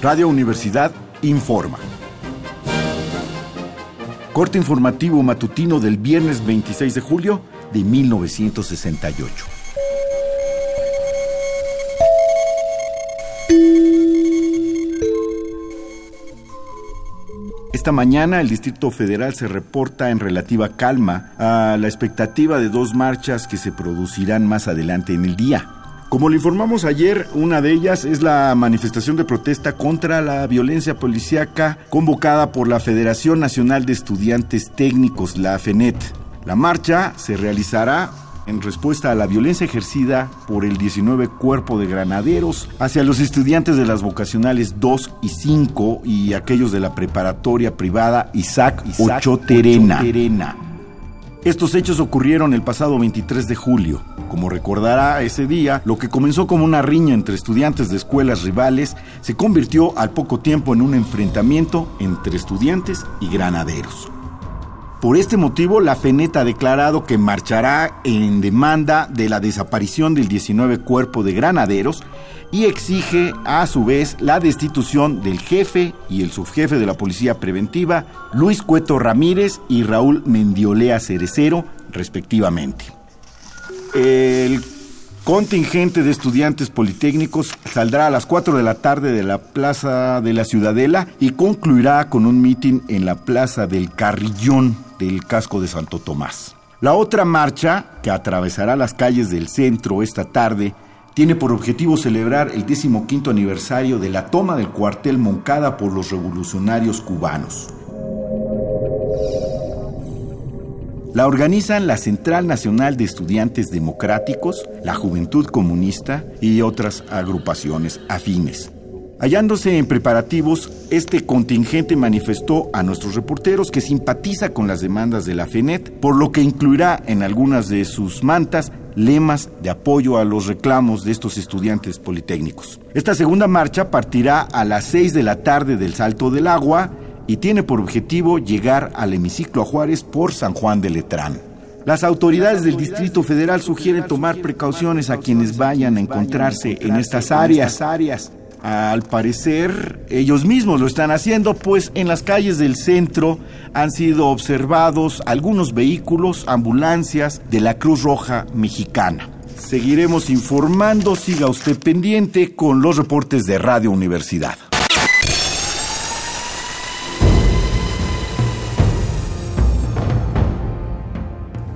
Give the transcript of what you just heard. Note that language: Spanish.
Radio Universidad informa. Corte informativo matutino del viernes 26 de julio de 1968. Esta mañana el Distrito Federal se reporta en relativa calma a la expectativa de dos marchas que se producirán más adelante en el día. Como le informamos ayer, una de ellas es la manifestación de protesta contra la violencia policíaca convocada por la Federación Nacional de Estudiantes Técnicos, la FENET. La marcha se realizará en respuesta a la violencia ejercida por el 19 Cuerpo de Granaderos hacia los estudiantes de las vocacionales 2 y 5 y aquellos de la preparatoria privada Isaac, Isaac Terena. Estos hechos ocurrieron el pasado 23 de julio. Como recordará ese día, lo que comenzó como una riña entre estudiantes de escuelas rivales se convirtió al poco tiempo en un enfrentamiento entre estudiantes y granaderos. Por este motivo, la FENET ha declarado que marchará en demanda de la desaparición del 19 cuerpo de granaderos y exige a su vez la destitución del jefe y el subjefe de la Policía Preventiva, Luis Cueto Ramírez y Raúl Mendiolea Cerecero, respectivamente. El contingente de estudiantes politécnicos saldrá a las 4 de la tarde de la Plaza de la Ciudadela y concluirá con un mitin en la Plaza del Carrillón del casco de Santo Tomás. La otra marcha, que atravesará las calles del centro esta tarde, tiene por objetivo celebrar el 15 aniversario de la toma del cuartel Moncada por los revolucionarios cubanos. La organizan la Central Nacional de Estudiantes Democráticos, la Juventud Comunista y otras agrupaciones afines. Hallándose en preparativos, este contingente manifestó a nuestros reporteros que simpatiza con las demandas de la FENET, por lo que incluirá en algunas de sus mantas lemas de apoyo a los reclamos de estos estudiantes politécnicos. Esta segunda marcha partirá a las 6 de la tarde del Salto del Agua y tiene por objetivo llegar al hemiciclo a Juárez por San Juan de Letrán. Las autoridades del Distrito Federal sugieren tomar precauciones a quienes vayan a encontrarse en estas áreas. Al parecer, ellos mismos lo están haciendo, pues en las calles del centro han sido observados algunos vehículos, ambulancias de la Cruz Roja Mexicana. Seguiremos informando, siga usted pendiente con los reportes de Radio Universidad.